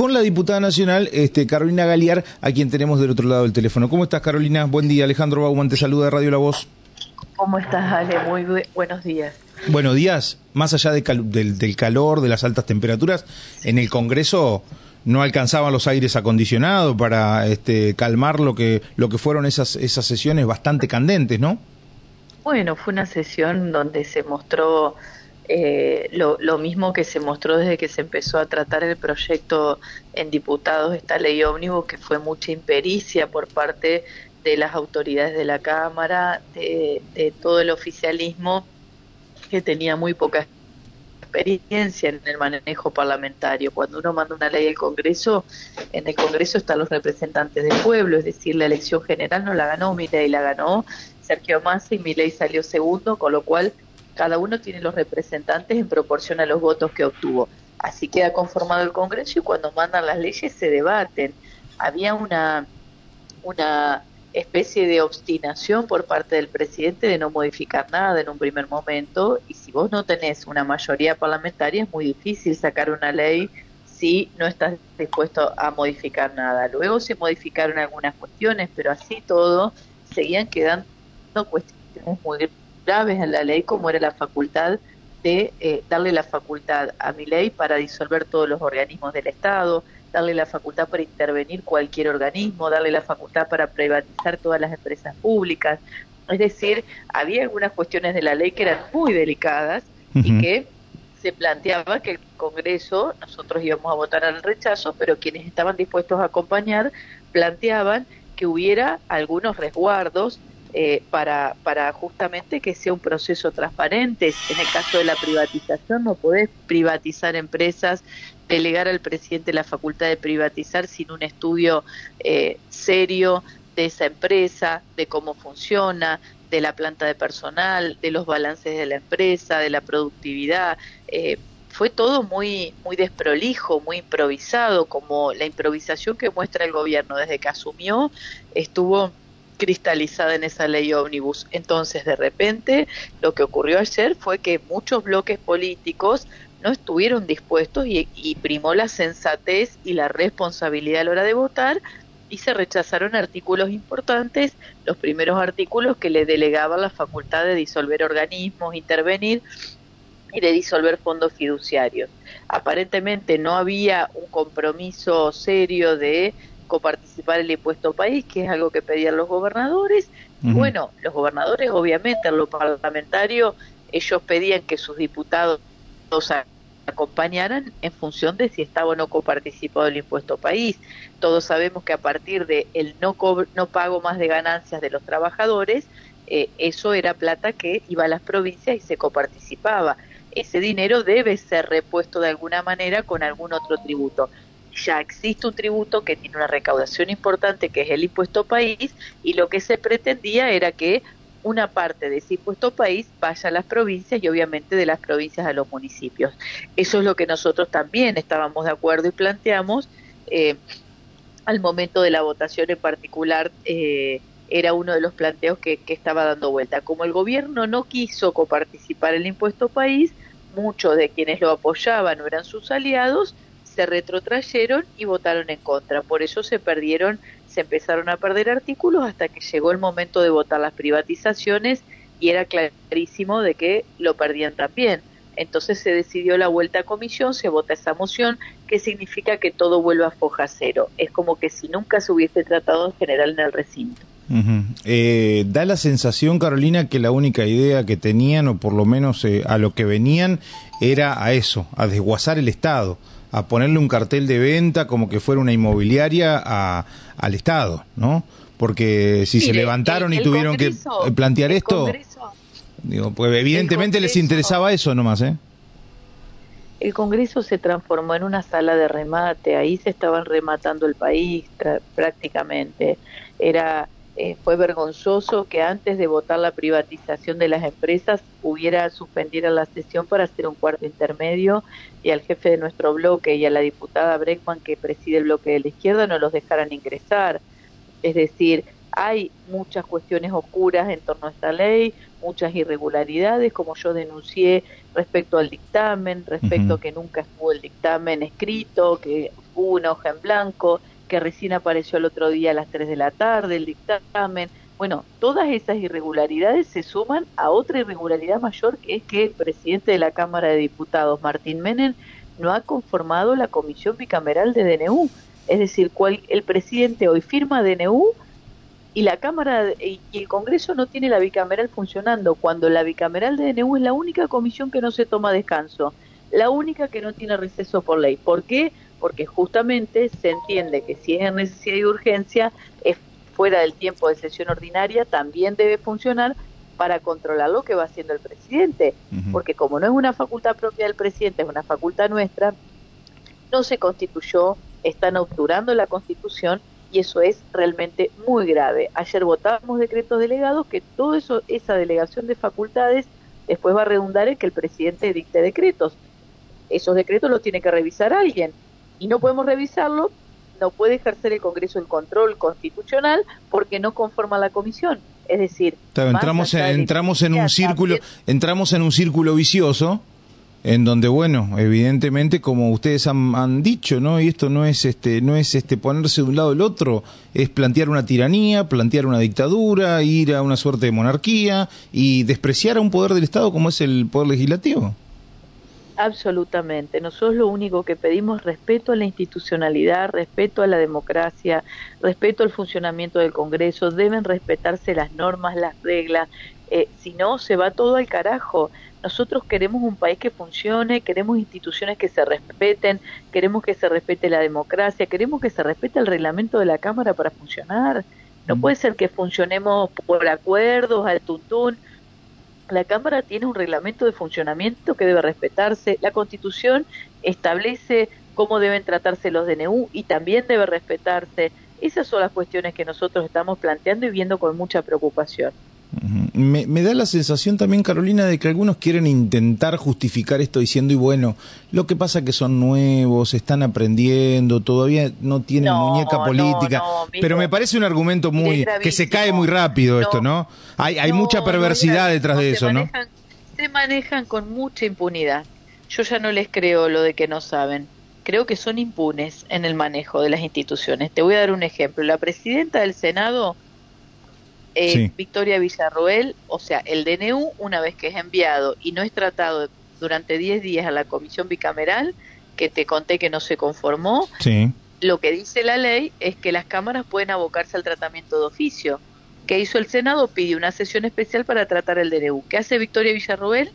con la diputada nacional este, Carolina Galiar, a quien tenemos del otro lado del teléfono. ¿Cómo estás, Carolina? Buen día. Alejandro Bauman te saluda de Radio La Voz. ¿Cómo estás, Ale? Muy buenos días. Buenos días. Más allá del, del calor, de las altas temperaturas, en el Congreso no alcanzaban los aires acondicionados para este, calmar lo que, lo que fueron esas, esas sesiones bastante candentes, ¿no? Bueno, fue una sesión donde se mostró eh, lo, lo, mismo que se mostró desde que se empezó a tratar el proyecto en diputados, esta ley ómnibus, que fue mucha impericia por parte de las autoridades de la Cámara, de, de todo el oficialismo, que tenía muy poca experiencia en el manejo parlamentario. Cuando uno manda una ley al Congreso, en el Congreso están los representantes del pueblo, es decir, la elección general no la ganó Milei, la ganó Sergio Massa y Milei salió segundo, con lo cual cada uno tiene los representantes en proporción a los votos que obtuvo. Así queda conformado el Congreso y cuando mandan las leyes se debaten. Había una, una especie de obstinación por parte del presidente de no modificar nada en un primer momento y si vos no tenés una mayoría parlamentaria es muy difícil sacar una ley si no estás dispuesto a modificar nada. Luego se modificaron algunas cuestiones, pero así todo seguían quedando cuestiones muy graves en la ley como era la facultad de eh, darle la facultad a mi ley para disolver todos los organismos del Estado, darle la facultad para intervenir cualquier organismo, darle la facultad para privatizar todas las empresas públicas. Es decir, había algunas cuestiones de la ley que eran muy delicadas y que se planteaba que el Congreso, nosotros íbamos a votar al rechazo, pero quienes estaban dispuestos a acompañar planteaban que hubiera algunos resguardos eh, para, para justamente que sea un proceso transparente. En el caso de la privatización, no podés privatizar empresas, delegar al presidente la facultad de privatizar sin un estudio eh, serio de esa empresa, de cómo funciona, de la planta de personal, de los balances de la empresa, de la productividad. Eh, fue todo muy, muy desprolijo, muy improvisado, como la improvisación que muestra el gobierno desde que asumió estuvo cristalizada en esa ley ómnibus. Entonces, de repente, lo que ocurrió ayer fue que muchos bloques políticos no estuvieron dispuestos y, primó la sensatez y la responsabilidad a la hora de votar y se rechazaron artículos importantes, los primeros artículos que le delegaban la facultad de disolver organismos, intervenir y de disolver fondos fiduciarios. Aparentemente no había un compromiso serio de coparticipar el impuesto país, que es algo que pedían los gobernadores. Bueno, los gobernadores, obviamente, en lo parlamentario, ellos pedían que sus diputados acompañaran en función de si estaba o no coparticipado el impuesto país. Todos sabemos que a partir de el no, no pago más de ganancias de los trabajadores, eh, eso era plata que iba a las provincias y se coparticipaba. Ese dinero debe ser repuesto de alguna manera con algún otro tributo ya existe un tributo que tiene una recaudación importante que es el impuesto país y lo que se pretendía era que una parte de ese impuesto país vaya a las provincias y obviamente de las provincias a los municipios. Eso es lo que nosotros también estábamos de acuerdo y planteamos eh, al momento de la votación en particular. Eh, era uno de los planteos que, estaba dando vuelta. Como el gobierno no quiso coparticipar el impuesto país, muchos de quienes lo apoyaban no eran sus aliados, se retrotrayeron y votaron en contra. Por eso se perdieron, se empezaron a perder artículos hasta que llegó el momento de votar las privatizaciones y era clarísimo de que lo perdían también. Entonces se decidió la vuelta a comisión, se vota esa moción, que significa que todo vuelve a foja cero. Es como que si nunca se hubiese tratado en general en el recinto. Eh, da la sensación, Carolina, que la única idea que tenían, o por lo menos eh, a lo que venían, era a eso, a desguazar el Estado, a ponerle un cartel de venta como que fuera una inmobiliaria a, al Estado, ¿no? Porque si se levantaron y tuvieron que plantear esto, digo, pues evidentemente les interesaba eso nomás, ¿eh? El Congreso se transformó en una sala de remate, ahí se estaban rematando el país prácticamente. Era eh, fue vergonzoso que antes de votar la privatización de las empresas hubiera suspendido la sesión para hacer un cuarto intermedio y al jefe de nuestro bloque y a la diputada Breckman que preside el bloque de la izquierda no los dejaran ingresar. Es decir, hay muchas cuestiones oscuras en torno a esta ley, muchas irregularidades, como yo denuncié respecto al dictamen, respecto a que nunca estuvo el dictamen escrito, que hubo una hoja en blanco, que recién apareció el otro día a las 3 de la tarde, el dictamen. Bueno, todas esas irregularidades se suman a otra irregularidad mayor, que es que el presidente de la Cámara de Diputados, Martín Menem, no ha conformado la comisión bicameral de DNU. Es decir, cual, el presidente hoy firma DNU y la Cámara y el Congreso no tiene la bicameral funcionando, cuando la bicameral de DNU es la única comisión que no se toma descanso, la única que no tiene receso por ley. ¿Por qué? Porque justamente se entiende que si es en necesidad y urgencia, es fuera del tiempo de sesión ordinaria, también debe funcionar para controlar lo que va haciendo el presidente, porque como no es una facultad propia del presidente, es una facultad nuestra, no se constituyó, están obturando la constitución y eso es realmente muy grave. Ayer votábamos decretos delegados que todo eso, esa delegación de facultades después va a redundar en que el presidente dicte decretos. Esos decretos los tiene que revisar alguien y no podemos revisarlo, no puede ejercer el Congreso el control constitucional porque no conforma la comisión. Es decir, entramos, entramos en un círculo, entramos en un círculo vicioso en donde bueno evidentemente como ustedes han, dicho no y esto no es este no es este ponerse de un lado del otro es plantear una tiranía plantear una dictadura ir a una suerte de monarquía y despreciar a un poder del estado como es el poder legislativo absolutamente nosotros lo único que pedimos es respeto a la institucionalidad respeto a la democracia respeto al funcionamiento del Congreso deben respetarse las normas las reglas eh, si no se va todo al carajo nosotros queremos un país que funcione, queremos instituciones que se respeten, queremos que se respete la democracia, queremos que se respete el reglamento de la Cámara para funcionar. No mm. puede ser que funcionemos por acuerdos, al tuntún. La Cámara tiene un reglamento de funcionamiento que debe respetarse. La Constitución establece cómo deben tratarse los DNU y también debe respetarse. Esas son las cuestiones que nosotros estamos planteando y viendo con mucha preocupación. Me, da la sensación también, Carolina, de que algunos quieren intentar justificar esto diciendo, y bueno, lo que pasa que son nuevos, están aprendiendo, todavía no tienen muñeca política, pero me parece un argumento muy que se cae muy rápido esto, ¿no? Hay, hay mucha perversidad detrás de eso, ¿no? Se manejan con mucha impunidad. Yo ya no les creo lo de que no saben. Creo que son impunes en el manejo de las instituciones. Te voy a dar un ejemplo. La presidenta del Senado eh, Victoria Villarroel, o sea, el DNU, una vez que es enviado y no es tratado durante 10 días a la comisión bicameral, que te conté que no se conformó, lo que dice la ley es que las cámaras pueden abocarse al tratamiento de oficio. ¿Qué hizo el Senado? Pide una sesión especial para tratar el DNU. ¿Qué hace Victoria Villarroel?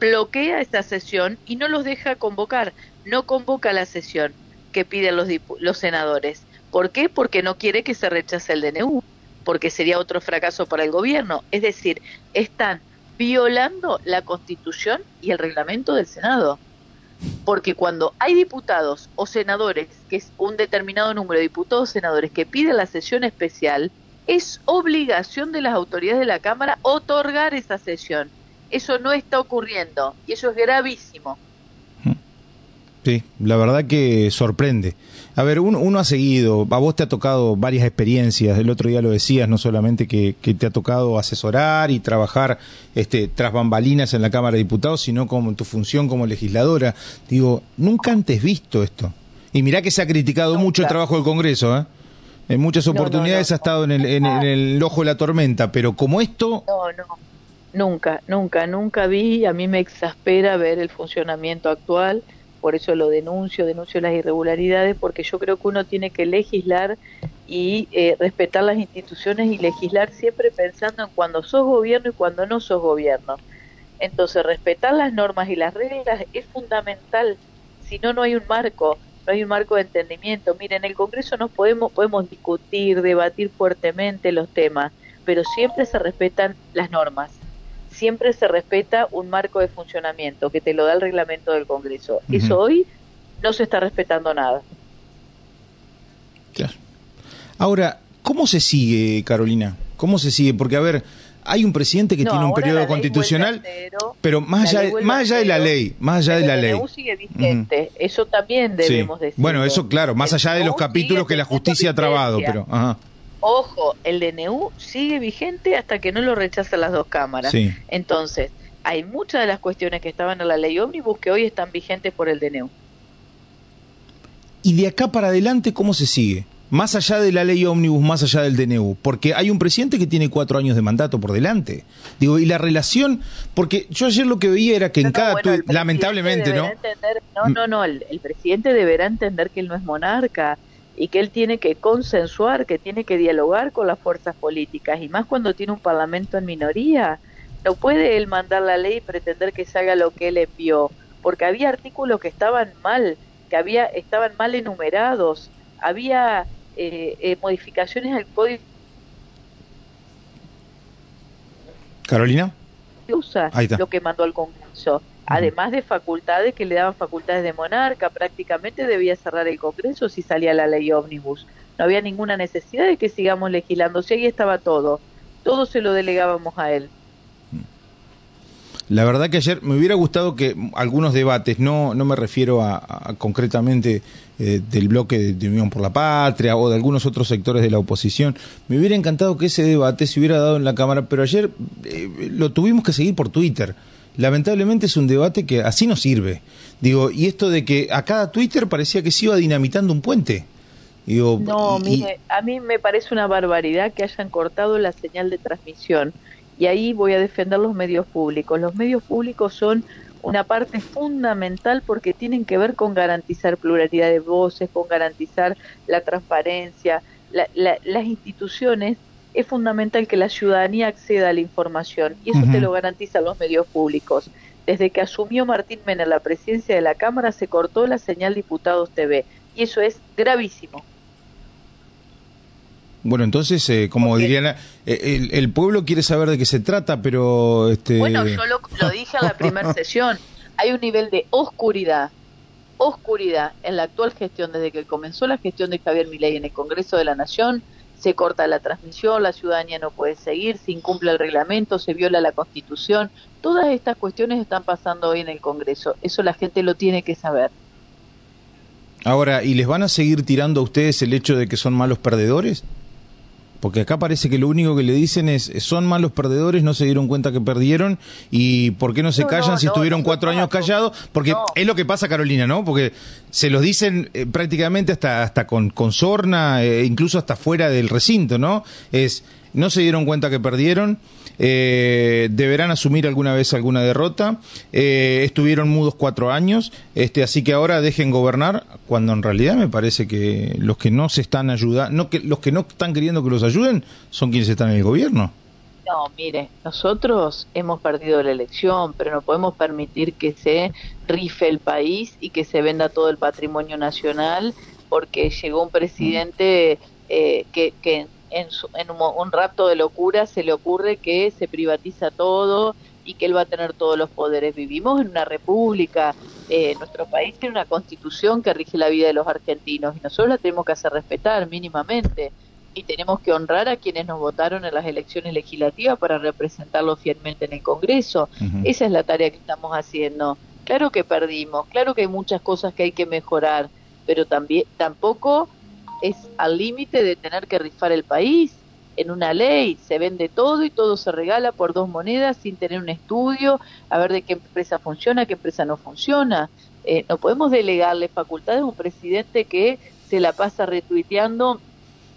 Bloquea esta sesión y no los deja convocar. No convoca la sesión que piden los, los senadores. ¿Por qué? Porque no quiere que se rechace el DNU porque sería otro fracaso para el gobierno. Es decir, están violando la constitución y el reglamento del Senado. Porque cuando hay diputados o senadores, que es un determinado número de diputados o senadores que piden la sesión especial, es obligación de las autoridades de la Cámara otorgar esa sesión. Eso no está ocurriendo y eso es gravísimo. Sí, la verdad que sorprende. A ver, uno, ha seguido, a vos te ha tocado varias experiencias, el otro día lo decías, no solamente que, te ha tocado asesorar y trabajar este, tras bambalinas en la Cámara de Diputados, sino como tu función como legisladora. Digo, nunca antes visto esto. Y mirá que se ha criticado mucho el trabajo del Congreso, ¿eh? En muchas oportunidades ha estado en el, en el ojo de la tormenta, pero como esto... No, no, nunca, nunca, nunca vi, a mí me exaspera ver el funcionamiento actual por eso lo denuncio, denuncio las irregularidades, porque yo creo que uno tiene que legislar y eh, respetar las instituciones y legislar siempre pensando en cuando sos gobierno y cuando no sos gobierno. Entonces, respetar las normas y las reglas es fundamental, si no, no hay un marco, no hay un marco de entendimiento. Miren, en el Congreso nos podemos, podemos discutir, debatir fuertemente los temas, pero siempre se respetan las normas siempre se respeta un marco de funcionamiento que te lo da el reglamento del Congreso. Eso hoy no se está respetando nada. Claro. Ahora, ¿cómo se sigue, Carolina? ¿Cómo se sigue? Porque, a ver, hay un presidente que tiene un periodo constitucional, pero más allá, más allá de la ley, más allá de la ley. sigue vigente, eso también debemos decir. Bueno, eso claro, más allá de los capítulos que la justicia ha trabado, pero... Ajá. Ojo, el DNU sigue vigente hasta que no lo rechazan las dos cámaras. Entonces, hay muchas de las cuestiones que estaban en la ley ómnibus que hoy están vigentes por el DNU. y de acá para adelante, ¿cómo se sigue? Más allá de la ley ómnibus, más allá del DNU, porque hay un presidente que tiene cuatro años de mandato por delante. Digo, y la relación, porque yo ayer lo que veía era que en cada lamentablemente, ¿no? no, no, no, el, presidente deberá entender que él no es monarca y que él tiene que consensuar, que tiene que dialogar con las fuerzas políticas, y más cuando tiene un parlamento en minoría. No puede él mandar la ley y pretender que se haga lo que él envió, porque había artículos que estaban mal, que había estaban mal enumerados, había eh, eh, modificaciones al código. Carolina. Usa lo que mandó al Congreso. Además de facultades que le daban facultades de monarca, prácticamente debía cerrar el Congreso si salía la ley ómnibus. No había ninguna necesidad de que sigamos legislando. Si ahí estaba todo, todo se lo delegábamos a él. La verdad que ayer me hubiera gustado que algunos debates, no, no me refiero a, concretamente eh, del bloque de, Unión por la Patria o de algunos otros sectores de la oposición, me hubiera encantado que ese debate se hubiera dado en la Cámara, pero ayer eh, lo tuvimos que seguir por Twitter. Lamentablemente es un debate que así no sirve. Digo, y esto de que a cada Twitter parecía que se iba dinamitando un puente. Digo, no, mire, a mí me parece una barbaridad que hayan cortado la señal de transmisión y ahí voy a defender los medios públicos. Los medios públicos son una parte fundamental porque tienen que ver con garantizar pluralidad de voces, con garantizar la transparencia. las instituciones es fundamental que la ciudadanía acceda a la información y eso te lo garantizan los medios públicos. Desde que asumió Martín Mena la presidencia de la Cámara se cortó la señal Diputados TV y eso es gravísimo. Bueno, entonces, eh, como dirían, eh, el, pueblo quiere saber de qué se trata, pero... Este... Bueno, yo lo, dije en la primera sesión, hay un nivel de oscuridad, oscuridad en la actual gestión, desde que comenzó la gestión de Javier Milei en el Congreso de la Nación, se corta la transmisión, la ciudadanía no puede seguir, se incumple el reglamento, se viola la Constitución, todas estas cuestiones están pasando hoy en el Congreso, eso la gente lo tiene que saber. Ahora, ¿y les van a seguir tirando a ustedes el hecho de que son malos perdedores? Porque acá parece que lo único que le dicen es, son malos perdedores, no se dieron cuenta que perdieron y ¿por qué no se callan si estuvieron cuatro años callados? Porque es lo que pasa, Carolina, ¿no? Porque se los dicen eh, prácticamente hasta, hasta con, con sorna, eh, incluso hasta fuera del recinto, ¿no? Es, no se dieron cuenta que perdieron, eh, deberán asumir alguna vez alguna derrota, eh, estuvieron mudos cuatro años, este, así que ahora dejen gobernar, cuando en realidad me parece que los que no se están ayudando, no, que, los que no están queriendo que los ayuden son quienes están en el gobierno. No, mire, nosotros hemos perdido la elección, pero no podemos permitir que se rife el país y que se venda todo el patrimonio nacional porque llegó un presidente eh, que, que en, en un, rapto de locura se le ocurre que se privatiza todo y que él va a tener todos los poderes. Vivimos en una república, eh, nuestro país tiene una constitución que rige la vida de los argentinos y nosotros la tenemos que hacer respetar mínimamente y tenemos que honrar a quienes nos votaron en las elecciones legislativas para representarlos fielmente en el Congreso. Esa es la tarea que estamos haciendo. Claro que perdimos, claro que hay muchas cosas que hay que mejorar, pero también tampoco es al límite de tener que rifar el país. En una ley se vende todo y todo se regala por dos monedas sin tener un estudio, a ver de qué empresa funciona, qué empresa no funciona. Eh, no podemos delegarle facultades a un presidente que se la pasa retuiteando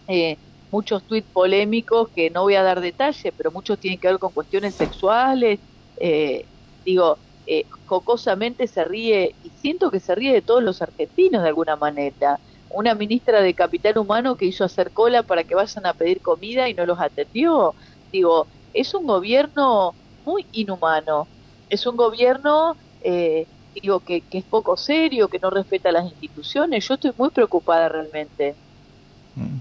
eh, muchos tuits polémicos que no voy a dar detalle, pero muchos tienen que ver con cuestiones sexuales. Eh, digo, eh, jocosamente se ríe y siento que se ríe de todos los argentinos de alguna manera una ministra de Capital Humano que hizo hacer cola para que vayan a pedir comida y no los atendió. Digo, es un gobierno muy inhumano, es un gobierno eh, digo que, que, es poco serio, que no respeta las instituciones. Yo estoy muy preocupada realmente. Mm.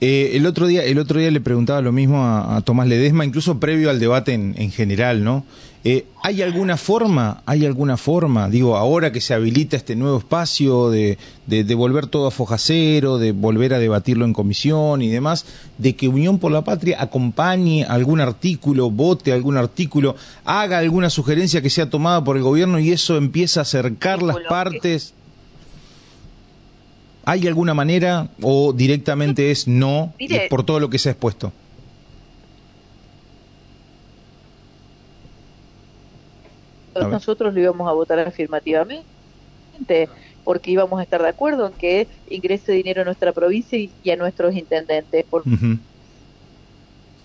Eh, el otro día, el otro día le preguntaba lo mismo a, Tomás Ledesma, incluso previo al debate en, en general, ¿no? Eh, ¿Hay alguna forma, hay alguna forma, digo, ahora que se habilita este nuevo espacio de, de, de, volver todo a foja cero, de volver a debatirlo en comisión y demás, de que Unión por la Patria acompañe algún artículo, vote algún artículo, haga alguna sugerencia que sea tomada por el gobierno y eso empieza a acercar las partes? ¿Hay alguna manera o directamente es no por todo lo que se ha expuesto? Nosotros lo íbamos a votar afirmativamente. porque íbamos a estar de acuerdo en que ingrese dinero a nuestra provincia y, a nuestros intendentes. Porque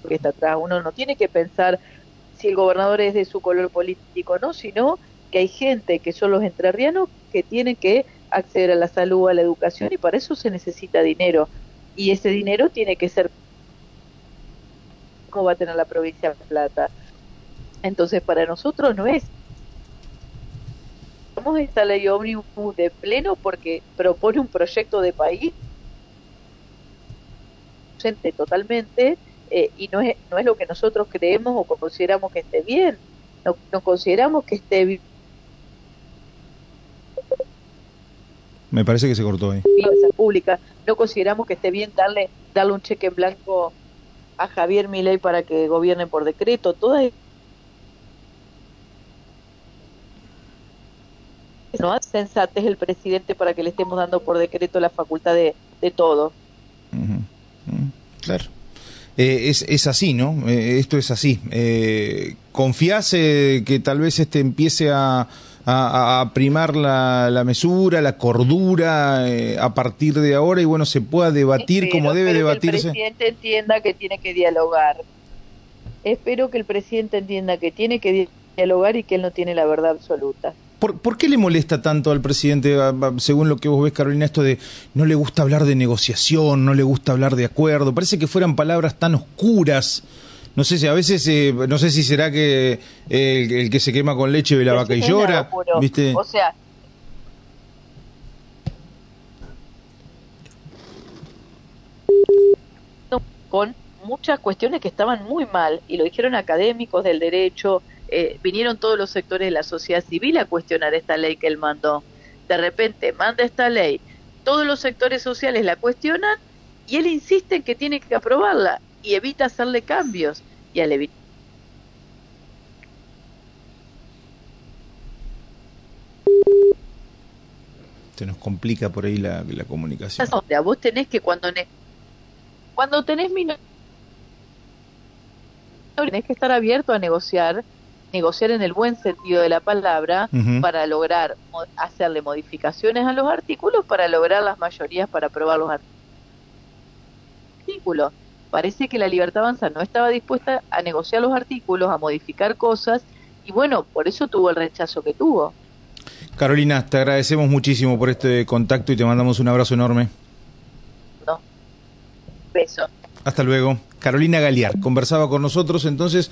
está atrás. Uno no tiene que pensar si el gobernador es de su color político o no, sino que hay gente que son los entrerrianos que tienen que acceder a la salud, a la educación y para eso se necesita dinero. Y ese dinero tiene que ser cómo va a tener la provincia de Plata. Entonces, para nosotros no es vamos esta ley ómnibus de pleno porque propone un proyecto de país totalmente eh, y no es, no es lo que nosotros creemos o consideramos que esté bien. No, no consideramos que esté bien. Me parece que se cortó ahí. Pública. No consideramos que esté bien darle, darle un cheque en blanco a Javier Milei para que gobierne por decreto. Todas no sensatez el presidente para que le estemos dando por decreto la facultad de, de todo. Claro. Eh, es, es, así, ¿no? Eh, esto es así. Eh, ¿Confías que tal vez este empiece a, a, primar la, la, mesura, la cordura a partir de ahora y bueno, se pueda debatir como debe debatirse? Que el presidente entienda que tiene que dialogar. Espero que el presidente entienda que tiene que dialogar y que él no tiene la verdad absoluta. ¿Por, qué le molesta tanto al presidente, según lo que vos ves, Carolina, esto de no le gusta hablar de negociación, no le gusta hablar de acuerdo? Parece que fueran palabras tan oscuras. No sé si a veces, eh, no sé si será que el, que se quema con leche ve la vaca y llora, ¿viste? O sea, con muchas cuestiones que estaban muy mal y lo dijeron académicos del derecho, eh, vinieron todos los sectores de la sociedad civil a cuestionar esta ley que él mandó. De repente manda esta ley, todos los sectores sociales la cuestionan y él insiste en que tiene que aprobarla y evita hacerle cambios. Y al evitar se nos complica por ahí la, la comunicación. A vos tenés que cuando cuando tenés tenés que estar abierto a negociar negociar en el buen sentido de la palabra para lograr hacerle modificaciones a los artículos para lograr las mayorías para aprobar los artículos. Parece que la Libertad Avanza no estaba dispuesta a negociar los artículos, a modificar cosas y bueno, por eso tuvo el rechazo que tuvo. Carolina, te agradecemos muchísimo por este contacto y te mandamos un abrazo enorme. No. Beso. Hasta luego. Carolina Galiar conversaba con nosotros entonces.